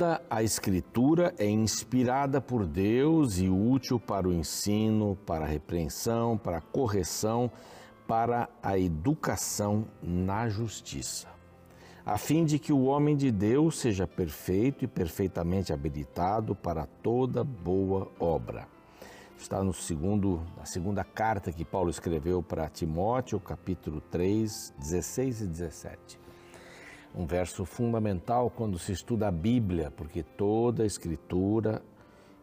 Toda a Escritura é inspirada por Deus e útil para o ensino, para a repreensão, para a correção, para a educação na justiça, a fim de que o homem de Deus seja perfeito e perfeitamente habilitado para toda boa obra. Está no segundo, na segunda carta que Paulo escreveu para Timóteo, capítulo 3, 16 e 17 um verso fundamental quando se estuda a Bíblia, porque toda a escritura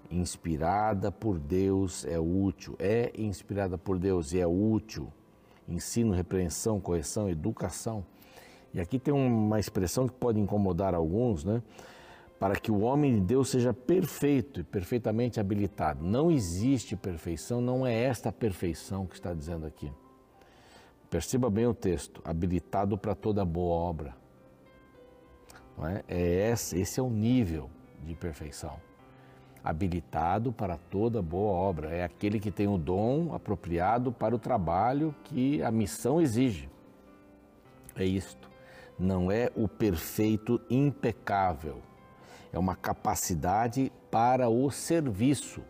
inspirada por Deus é útil, é inspirada por Deus e é útil. Ensino, repreensão, correção, educação. E aqui tem uma expressão que pode incomodar alguns, né? Para que o homem de Deus seja perfeito e perfeitamente habilitado. Não existe perfeição, não é esta perfeição que está dizendo aqui. Perceba bem o texto: habilitado para toda boa obra. É? É esse, esse é o nível de perfeição. Habilitado para toda boa obra. É aquele que tem o dom apropriado para o trabalho que a missão exige. É isto. Não é o perfeito impecável. É uma capacidade para o serviço.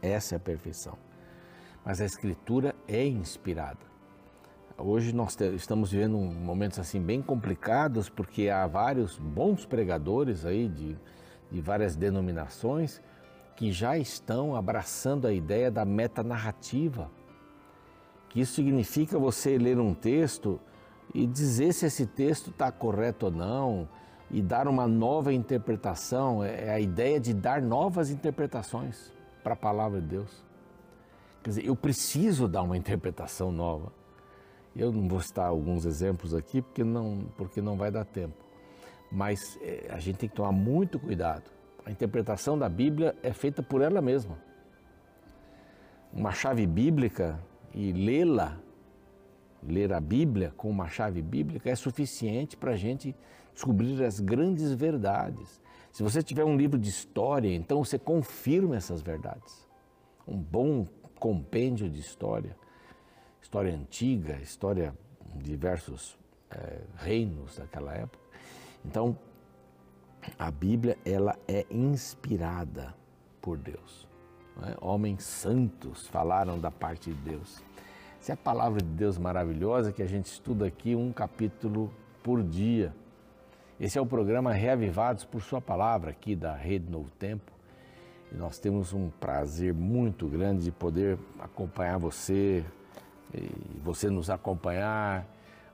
Essa é a perfeição. Mas a Escritura é inspirada. Hoje nós estamos vivendo momentos assim bem complicados porque há vários bons pregadores aí de, de várias denominações que já estão abraçando a ideia da metanarrativa. Que isso significa você ler um texto e dizer se esse texto está correto ou não e dar uma nova interpretação. É, é a ideia de dar novas interpretações para a palavra de Deus. Quer dizer, eu preciso dar uma interpretação nova. Eu não vou citar alguns exemplos aqui porque não, porque não vai dar tempo. Mas é, a gente tem que tomar muito cuidado. A interpretação da Bíblia é feita por ela mesma. Uma chave bíblica e lê-la, ler a Bíblia com uma chave bíblica é suficiente para a gente descobrir as grandes verdades. Se você tiver um livro de história, então você confirma essas verdades. Um bom compêndio de história história antiga, história de diversos é, reinos daquela época. Então, a Bíblia ela é inspirada por Deus. É? Homens santos falaram da parte de Deus. É a palavra de Deus maravilhosa que a gente estuda aqui um capítulo por dia. Esse é o programa Reavivados por Sua Palavra, aqui da Rede Novo Tempo. E nós temos um prazer muito grande de poder acompanhar você, e você nos acompanhar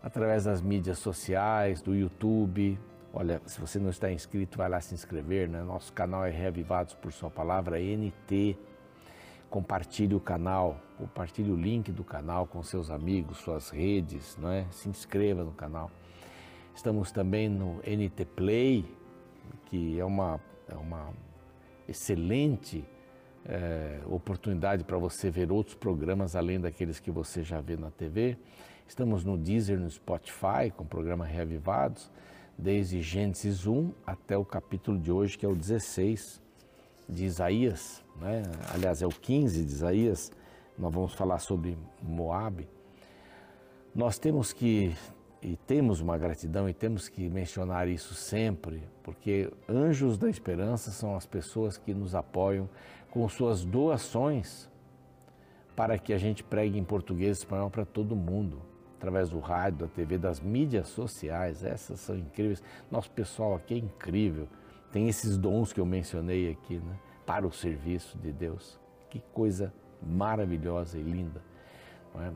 através das mídias sociais, do YouTube. Olha, se você não está inscrito, vai lá se inscrever, né? Nosso canal é Reavivados por Sua Palavra, NT. Compartilhe o canal, compartilhe o link do canal com seus amigos, suas redes, não é? Se inscreva no canal. Estamos também no NT Play, que é uma, é uma excelente é, oportunidade para você ver outros programas além daqueles que você já vê na TV. Estamos no Deezer, no Spotify, com o programa Reavivados, desde Gênesis 1 até o capítulo de hoje, que é o 16 de Isaías, né? aliás, é o 15 de Isaías. Nós vamos falar sobre Moab. Nós temos que e temos uma gratidão e temos que mencionar isso sempre, porque anjos da esperança são as pessoas que nos apoiam com suas doações para que a gente pregue em português e espanhol para todo mundo, através do rádio, da TV, das mídias sociais. Essas são incríveis. Nosso pessoal aqui é incrível. Tem esses dons que eu mencionei aqui, né? Para o serviço de Deus. Que coisa maravilhosa e linda. É?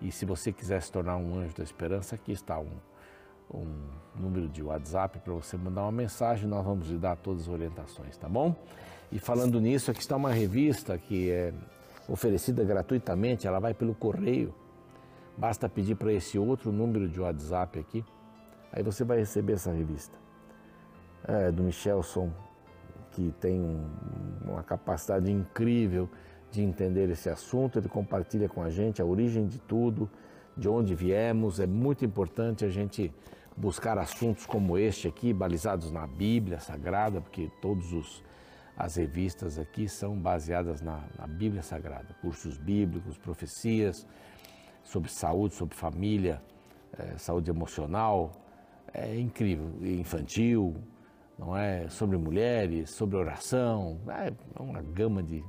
E se você quiser se tornar um anjo da esperança, aqui está um, um número de WhatsApp para você mandar uma mensagem. Nós vamos lhe dar todas as orientações, tá bom? E falando nisso, aqui está uma revista que é oferecida gratuitamente, ela vai pelo correio. Basta pedir para esse outro número de WhatsApp aqui, aí você vai receber essa revista. É do Michelson, que tem uma capacidade incrível de entender esse assunto, ele compartilha com a gente a origem de tudo, de onde viemos. É muito importante a gente buscar assuntos como este aqui, balizados na Bíblia Sagrada, porque todos os as revistas aqui são baseadas na, na Bíblia Sagrada, cursos bíblicos, profecias sobre saúde, sobre família, é, saúde emocional, é incrível, infantil, não é? Sobre mulheres, sobre oração, é uma gama de,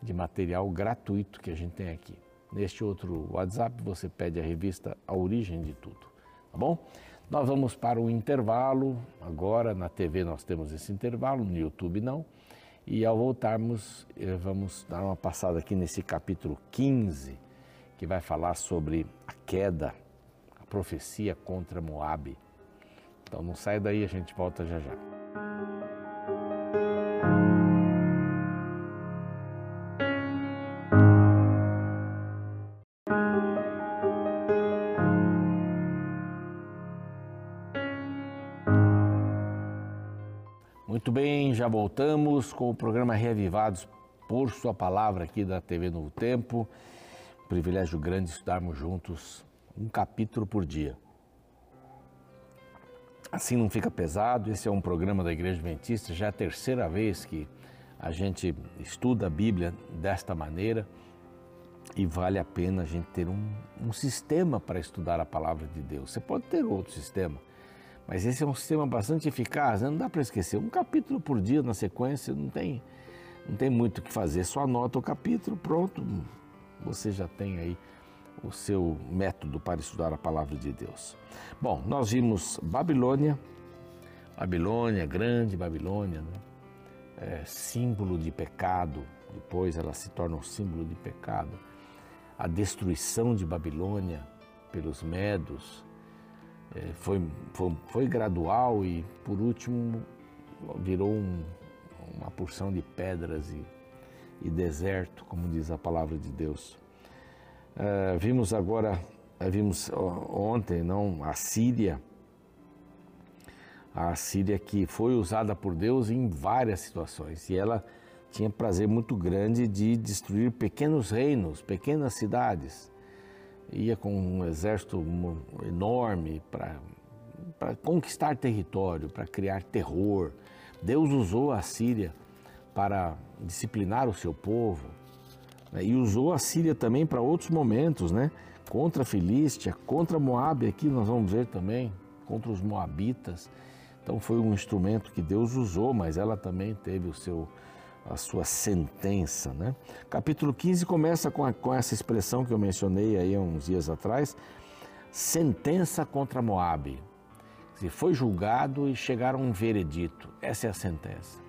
de material gratuito que a gente tem aqui. Neste outro WhatsApp você pede a revista A Origem de Tudo, tá bom? Nós vamos para o intervalo, agora na TV nós temos esse intervalo, no YouTube não. E ao voltarmos, eh, vamos dar uma passada aqui nesse capítulo 15, que vai falar sobre a queda, a profecia contra Moabe. Então não sai daí, a gente volta já já. Voltamos com o programa Reavivados por Sua Palavra aqui da TV Novo Tempo. privilégio grande estudarmos juntos um capítulo por dia. Assim não fica pesado, esse é um programa da Igreja Adventista, já é a terceira vez que a gente estuda a Bíblia desta maneira e vale a pena a gente ter um, um sistema para estudar a palavra de Deus. Você pode ter outro sistema, mas esse é um sistema bastante eficaz, né? não dá para esquecer. Um capítulo por dia na sequência não tem, não tem muito o que fazer, só anota o capítulo, pronto, você já tem aí o seu método para estudar a palavra de Deus. Bom, nós vimos Babilônia, Babilônia, grande Babilônia, né? é, símbolo de pecado, depois ela se torna um símbolo de pecado. A destruição de Babilônia pelos medos, é, foi, foi, foi, gradual e, por último, virou um, uma porção de pedras e, e, deserto, como diz a palavra de Deus. É, vimos agora, é, vimos ontem, não, a Síria, a Síria que foi usada por Deus em várias situações e ela tinha prazer muito grande de destruir pequenos reinos, pequenas cidades ia com um exército enorme para conquistar território, para criar terror. Deus usou a Síria para disciplinar o seu povo né? e usou a Síria também para outros momentos, né? Contra a Filístia, contra Moabe, aqui nós vamos ver também, contra os Moabitas. Então foi um instrumento que Deus usou, mas ela também teve o seu a sua sentença. Né? Capítulo 15 começa com, a, com essa expressão que eu mencionei aí uns dias atrás, sentença contra Moabe. Foi julgado e chegaram a um veredito. Essa é a sentença.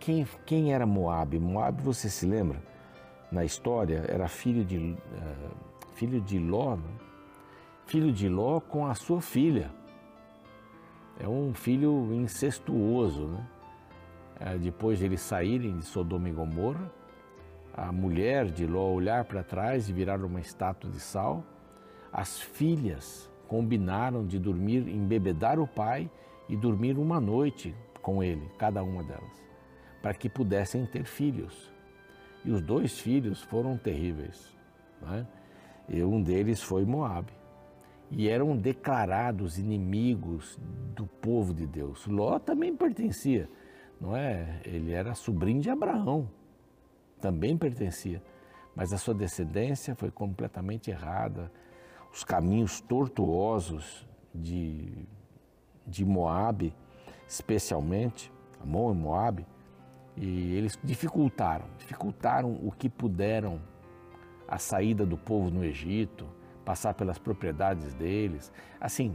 Quem, quem era Moabe? Moabe, você se lembra? Na história, era filho de, uh, filho de Ló, né? filho de Ló com a sua filha. É um filho incestuoso, né? É, depois de eles saírem de Sodoma e Gomorra, a mulher de Ló olhar para trás e virar uma estátua de sal, as filhas combinaram de dormir, embebedar o pai e dormir uma noite com ele, cada uma delas, para que pudessem ter filhos. E os dois filhos foram terríveis. Né? E um deles foi Moabe. E eram declarados inimigos do povo de Deus. Ló também pertencia não é? Ele era sobrinho de Abraão, também pertencia, mas a sua descendência foi completamente errada. Os caminhos tortuosos de, de Moabe, especialmente, Amon e Moabe, e eles dificultaram, dificultaram o que puderam a saída do povo no Egito, passar pelas propriedades deles, assim,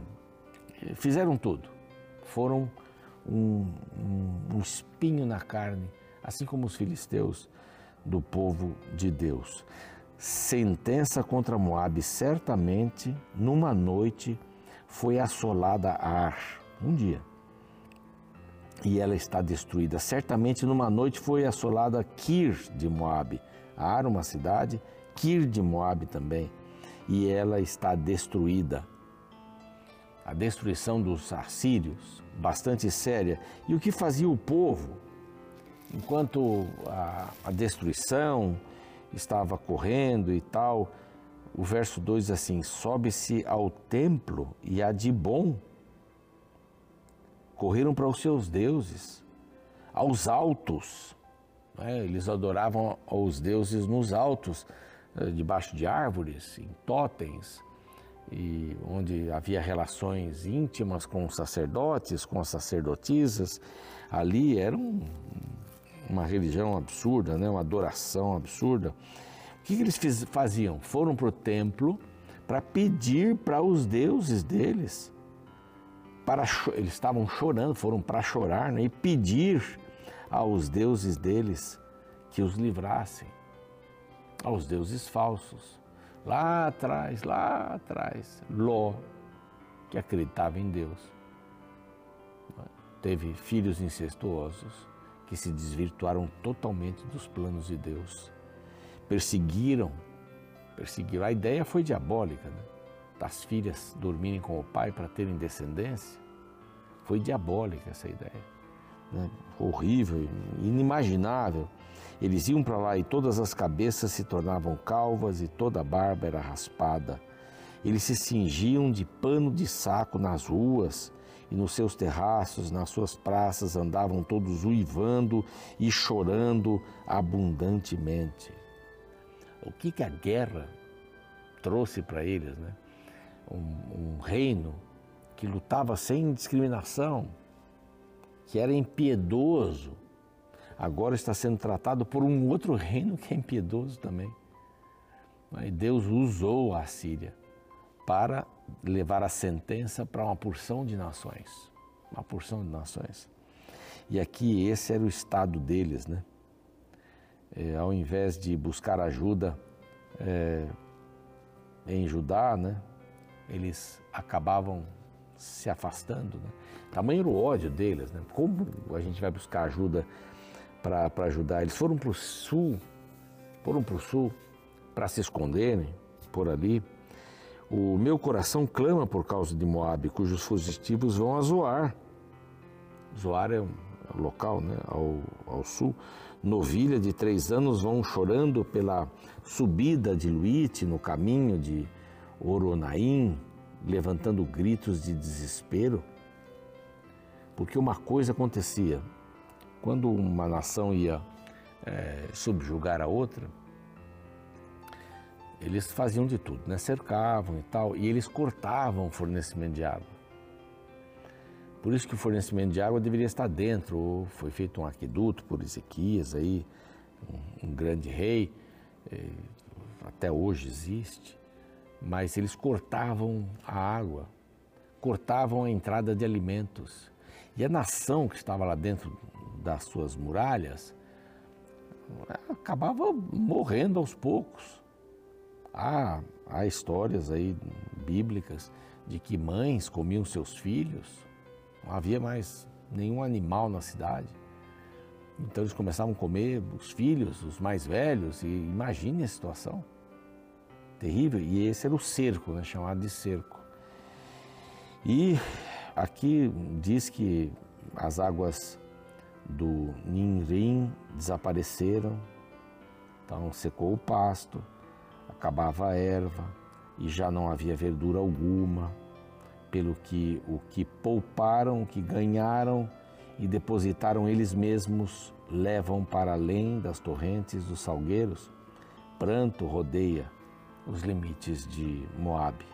fizeram tudo. Foram um, um, um espinho na carne, assim como os filisteus do povo de Deus. Sentença contra Moabe, certamente numa noite foi assolada Ar, um dia, e ela está destruída. Certamente numa noite foi assolada Kir de Moabe, Ar, uma cidade, Kir de Moabe também, e ela está destruída a destruição dos assírios, bastante séria. E o que fazia o povo, enquanto a, a destruição estava correndo e tal, o verso 2 diz assim: sobe-se ao templo e a de bom. Correram para os seus deuses, aos altos. Né? Eles adoravam os deuses nos altos, eh, debaixo de árvores, em totens e onde havia relações íntimas com os sacerdotes, com as sacerdotisas. Ali era um, uma religião absurda, né? uma adoração absurda. O que, que eles fiz, faziam? Foram para o templo para pedir para os deuses deles. Para, eles estavam chorando, foram para chorar né? e pedir aos deuses deles que os livrassem, aos deuses falsos. Lá atrás, lá atrás, Ló, que acreditava em Deus, teve filhos incestuosos que se desvirtuaram totalmente dos planos de Deus. Perseguiram, perseguiram. A ideia foi diabólica, né? das filhas dormirem com o pai para terem descendência. Foi diabólica essa ideia. Né? Horrível, inimaginável. Eles iam para lá e todas as cabeças se tornavam calvas e toda a barba era raspada. Eles se cingiam de pano de saco nas ruas e nos seus terraços, nas suas praças, andavam todos uivando e chorando abundantemente. O que, que a guerra trouxe para eles? Né? Um, um reino que lutava sem discriminação, que era impiedoso, agora está sendo tratado por um outro reino que é impiedoso também. E Deus usou a Síria para levar a sentença para uma porção de nações. Uma porção de nações. E aqui esse era o estado deles, né? É, ao invés de buscar ajuda é, em Judá, né? Eles acabavam se afastando, né? Tamanho era o ódio deles, né? Como a gente vai buscar ajuda para ajudar? Eles foram para o sul, foram para o sul para se esconderem por ali. O meu coração clama por causa de Moab, cujos fugitivos vão a Zoar. Zoar é um local né, ao, ao sul. Novilha de três anos vão chorando pela subida de Luite no caminho de Oronaim, levantando gritos de desespero. Porque uma coisa acontecia, quando uma nação ia é, subjugar a outra, eles faziam de tudo, né? cercavam e tal, e eles cortavam o fornecimento de água. Por isso que o fornecimento de água deveria estar dentro. Foi feito um aqueduto por Ezequias, aí, um, um grande rei, eh, até hoje existe, mas eles cortavam a água, cortavam a entrada de alimentos. E a nação que estava lá dentro das suas muralhas acabava morrendo aos poucos. Há, há histórias aí bíblicas de que mães comiam seus filhos, não havia mais nenhum animal na cidade. Então eles começavam a comer os filhos, os mais velhos, e imagine a situação. Terrível. E esse era o cerco, né, chamado de cerco. E aqui diz que as águas do Ninrim desapareceram, então secou o pasto, acabava a erva e já não havia verdura alguma, pelo que o que pouparam, o que ganharam e depositaram eles mesmos levam para além das torrentes dos salgueiros. Pranto rodeia os limites de Moabe.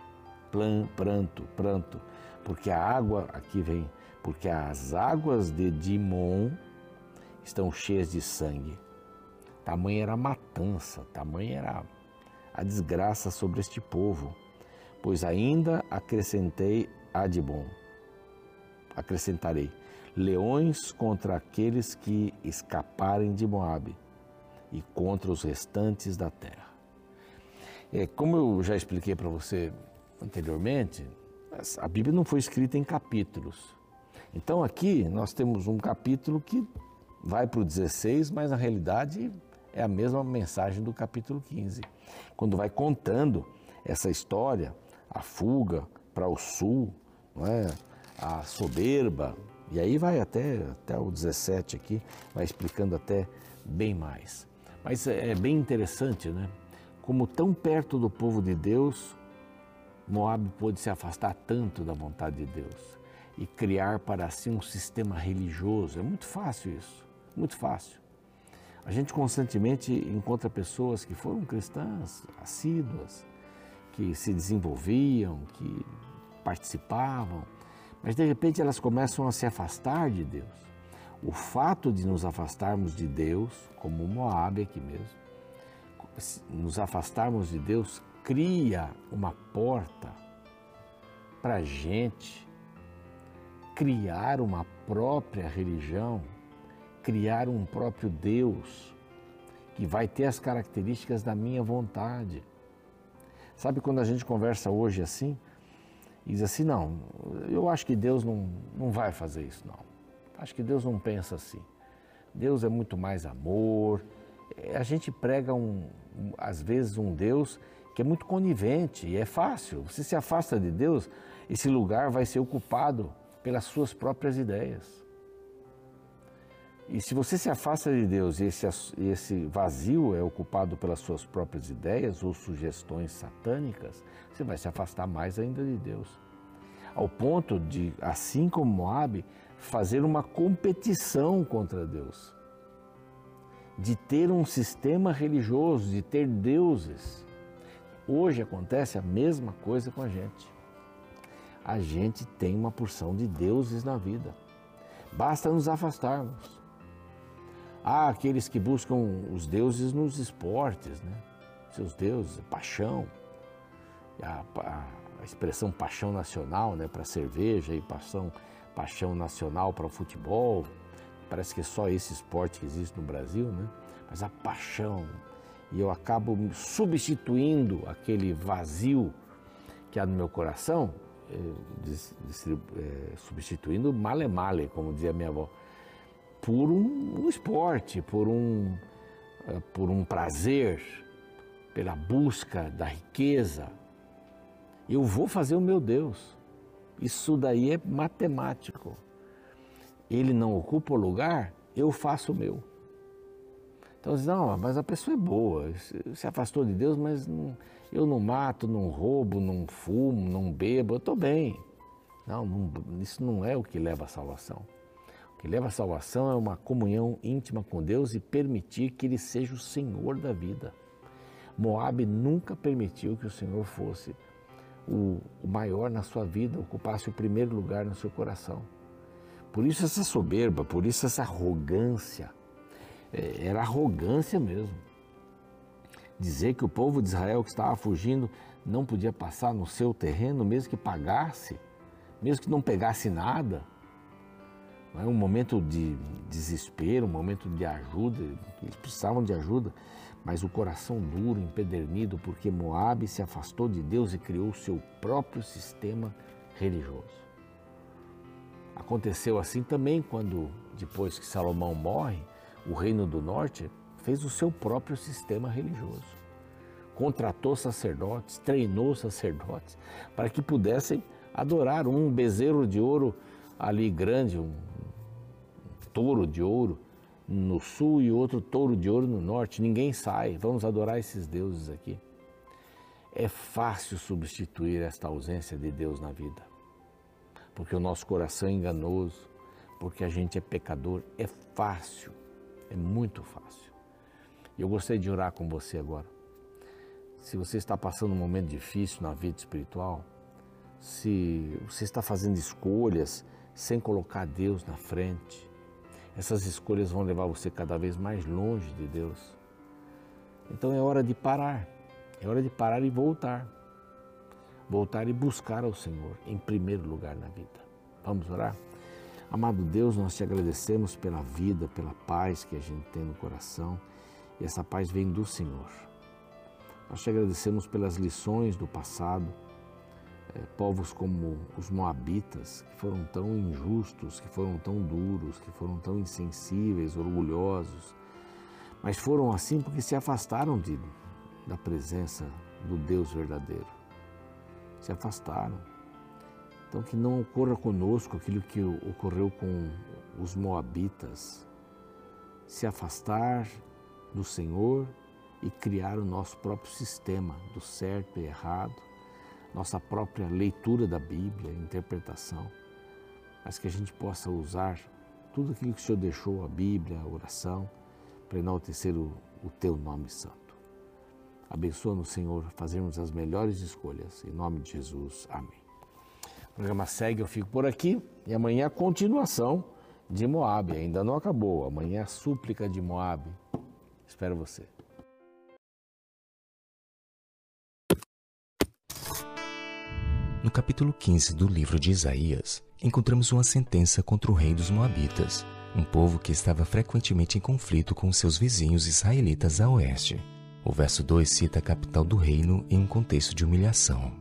Pranto, pranto, porque a água, aqui vem, porque as águas de Dimon estão cheias de sangue. Tamanha era a matança, tamanha era a desgraça sobre este povo, pois ainda acrescentei Adibon. Acrescentarei leões contra aqueles que escaparem de Moabe e contra os restantes da terra. É, como eu já expliquei para você anteriormente, a Bíblia não foi escrita em capítulos. Então aqui nós temos um capítulo que vai para o 16, mas na realidade é a mesma mensagem do capítulo 15, quando vai contando essa história, a fuga para o sul, é? a soberba, e aí vai até, até o 17 aqui, vai explicando até bem mais. Mas é, é bem interessante, né? Como tão perto do povo de Deus, Moab pôde se afastar tanto da vontade de Deus e criar para si um sistema religioso. É muito fácil isso, muito fácil. A gente constantemente encontra pessoas que foram cristãs, assíduas, que se desenvolviam, que participavam, mas de repente elas começam a se afastar de Deus. O fato de nos afastarmos de Deus, como Moab aqui mesmo, nos afastarmos de Deus cria uma porta para a gente criar uma própria religião, criar um próprio Deus que vai ter as características da minha vontade. Sabe quando a gente conversa hoje assim? E diz assim: não, eu acho que Deus não, não vai fazer isso, não. Acho que Deus não pensa assim. Deus é muito mais amor. É, a gente prega, um, às vezes, um Deus que é muito conivente e é fácil. Você se afasta de Deus, esse lugar vai ser ocupado pelas suas próprias ideias. E se você se afasta de Deus e esse, esse vazio é ocupado pelas suas próprias ideias ou sugestões satânicas, você vai se afastar mais ainda de Deus. Ao ponto de, assim como Moab, fazer uma competição contra Deus. De ter um sistema religioso, de ter deuses. Hoje acontece a mesma coisa com a gente. A gente tem uma porção de deuses na vida. Basta nos afastarmos. Há aqueles que buscam os deuses nos esportes, né? seus deuses, paixão, a, a, a expressão paixão nacional né? para cerveja e paixão, paixão nacional para o futebol. Parece que é só esse esporte que existe no Brasil, né? mas a paixão. E eu acabo substituindo aquele vazio que há no meu coração, eh, eh, substituindo male male, como dizia minha avó por um, um esporte, por um, uh, por um prazer, pela busca da riqueza. Eu vou fazer o meu Deus. Isso daí é matemático. Ele não ocupa o lugar, eu faço o meu. Então, não, mas a pessoa é boa, se afastou de Deus, mas não, eu não mato, não roubo, não fumo, não bebo, eu estou bem. Não, não, isso não é o que leva à salvação que leva à salvação é uma comunhão íntima com Deus e permitir que Ele seja o Senhor da vida. Moab nunca permitiu que o Senhor fosse o, o maior na sua vida, ocupasse o primeiro lugar no seu coração. Por isso essa soberba, por isso essa arrogância. É, era arrogância mesmo. Dizer que o povo de Israel que estava fugindo não podia passar no seu terreno, mesmo que pagasse, mesmo que não pegasse nada é um momento de desespero, um momento de ajuda, eles precisavam de ajuda, mas o coração duro, empedernido, porque Moabe se afastou de Deus e criou o seu próprio sistema religioso. Aconteceu assim também quando, depois que Salomão morre, o reino do norte fez o seu próprio sistema religioso. Contratou sacerdotes, treinou sacerdotes para que pudessem adorar um bezerro de ouro ali grande, um touro de ouro no sul e outro touro de ouro no norte. Ninguém sai. Vamos adorar esses deuses aqui. É fácil substituir esta ausência de Deus na vida, porque o nosso coração é enganoso, porque a gente é pecador. É fácil, é muito fácil. Eu gostaria de orar com você agora. Se você está passando um momento difícil na vida espiritual, se você está fazendo escolhas sem colocar Deus na frente, essas escolhas vão levar você cada vez mais longe de Deus. Então é hora de parar, é hora de parar e voltar. Voltar e buscar ao Senhor em primeiro lugar na vida. Vamos orar? Amado Deus, nós te agradecemos pela vida, pela paz que a gente tem no coração. E essa paz vem do Senhor. Nós te agradecemos pelas lições do passado é, povos como os Moabitas, que foram tão injustos, que foram tão duros, que foram tão insensíveis, orgulhosos, mas foram assim porque se afastaram de, da presença do Deus verdadeiro. Se afastaram. Então, que não ocorra conosco aquilo que ocorreu com os Moabitas. Se afastar do Senhor e criar o nosso próprio sistema do certo e errado nossa própria leitura da Bíblia, interpretação, mas que a gente possa usar tudo aquilo que o Senhor deixou, a Bíblia, a oração, para enaltecer o, o Teu nome santo. Abençoa-nos, Senhor, fazermos as melhores escolhas. Em nome de Jesus. Amém. O programa segue, eu fico por aqui e amanhã a continuação de Moab. Ainda não acabou. Amanhã a súplica de Moab. Espero você. No capítulo 15 do livro de Isaías, encontramos uma sentença contra o rei dos Moabitas, um povo que estava frequentemente em conflito com seus vizinhos israelitas a oeste. O verso 2 cita a capital do reino em um contexto de humilhação.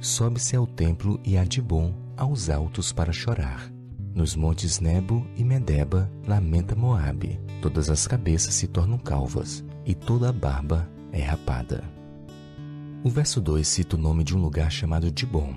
Sobe-se ao templo e a Dibon aos altos para chorar. Nos montes Nebo e Medeba lamenta Moabe. Todas as cabeças se tornam calvas e toda a barba é rapada. O verso 2 cita o nome de um lugar chamado Dibon.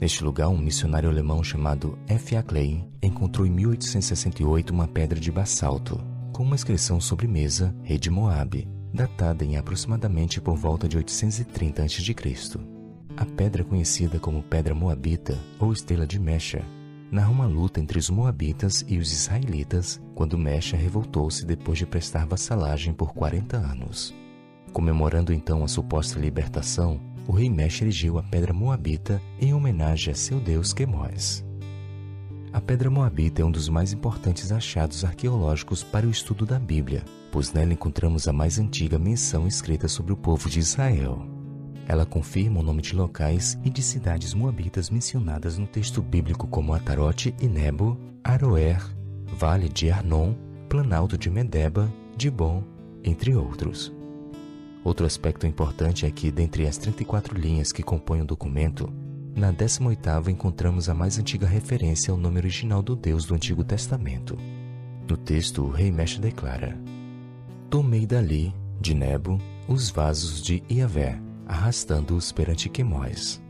Neste lugar, um missionário alemão chamado F. A. Klein encontrou em 1868 uma pedra de basalto, com uma inscrição sobre mesa, rei de Moabe, datada em aproximadamente por volta de 830 a.C. A pedra conhecida como Pedra Moabita ou Estrela de Mecha narra uma luta entre os Moabitas e os Israelitas quando Mecha revoltou-se depois de prestar vassalagem por 40 anos. Comemorando então a suposta libertação, o rei Mesh erigiu a pedra Moabita em homenagem a seu deus Quemós. A pedra Moabita é um dos mais importantes achados arqueológicos para o estudo da Bíblia, pois nela encontramos a mais antiga menção escrita sobre o povo de Israel. Ela confirma o nome de locais e de cidades moabitas mencionadas no texto bíblico como Atarote e Nebo, Aroer, Vale de Arnon, Planalto de Medeba, Dibon, entre outros. Outro aspecto importante é que, dentre as 34 linhas que compõem o documento, na 18ª encontramos a mais antiga referência ao nome original do Deus do Antigo Testamento. No texto, o rei Mesh declara: Tomei dali, de Nebo, os vasos de Iavé, arrastando-os perante Quemós.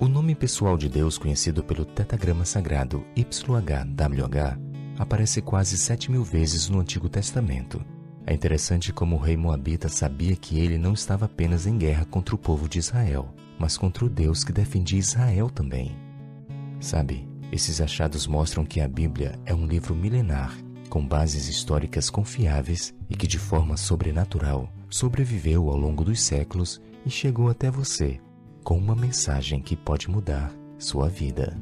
O nome pessoal de Deus, conhecido pelo tetagrama sagrado YHWH, aparece quase sete mil vezes no Antigo Testamento é interessante como o rei Moabita sabia que ele não estava apenas em guerra contra o povo de Israel, mas contra o Deus que defendia Israel também. Sabe, esses achados mostram que a Bíblia é um livro milenar, com bases históricas confiáveis e que, de forma sobrenatural, sobreviveu ao longo dos séculos e chegou até você com uma mensagem que pode mudar sua vida.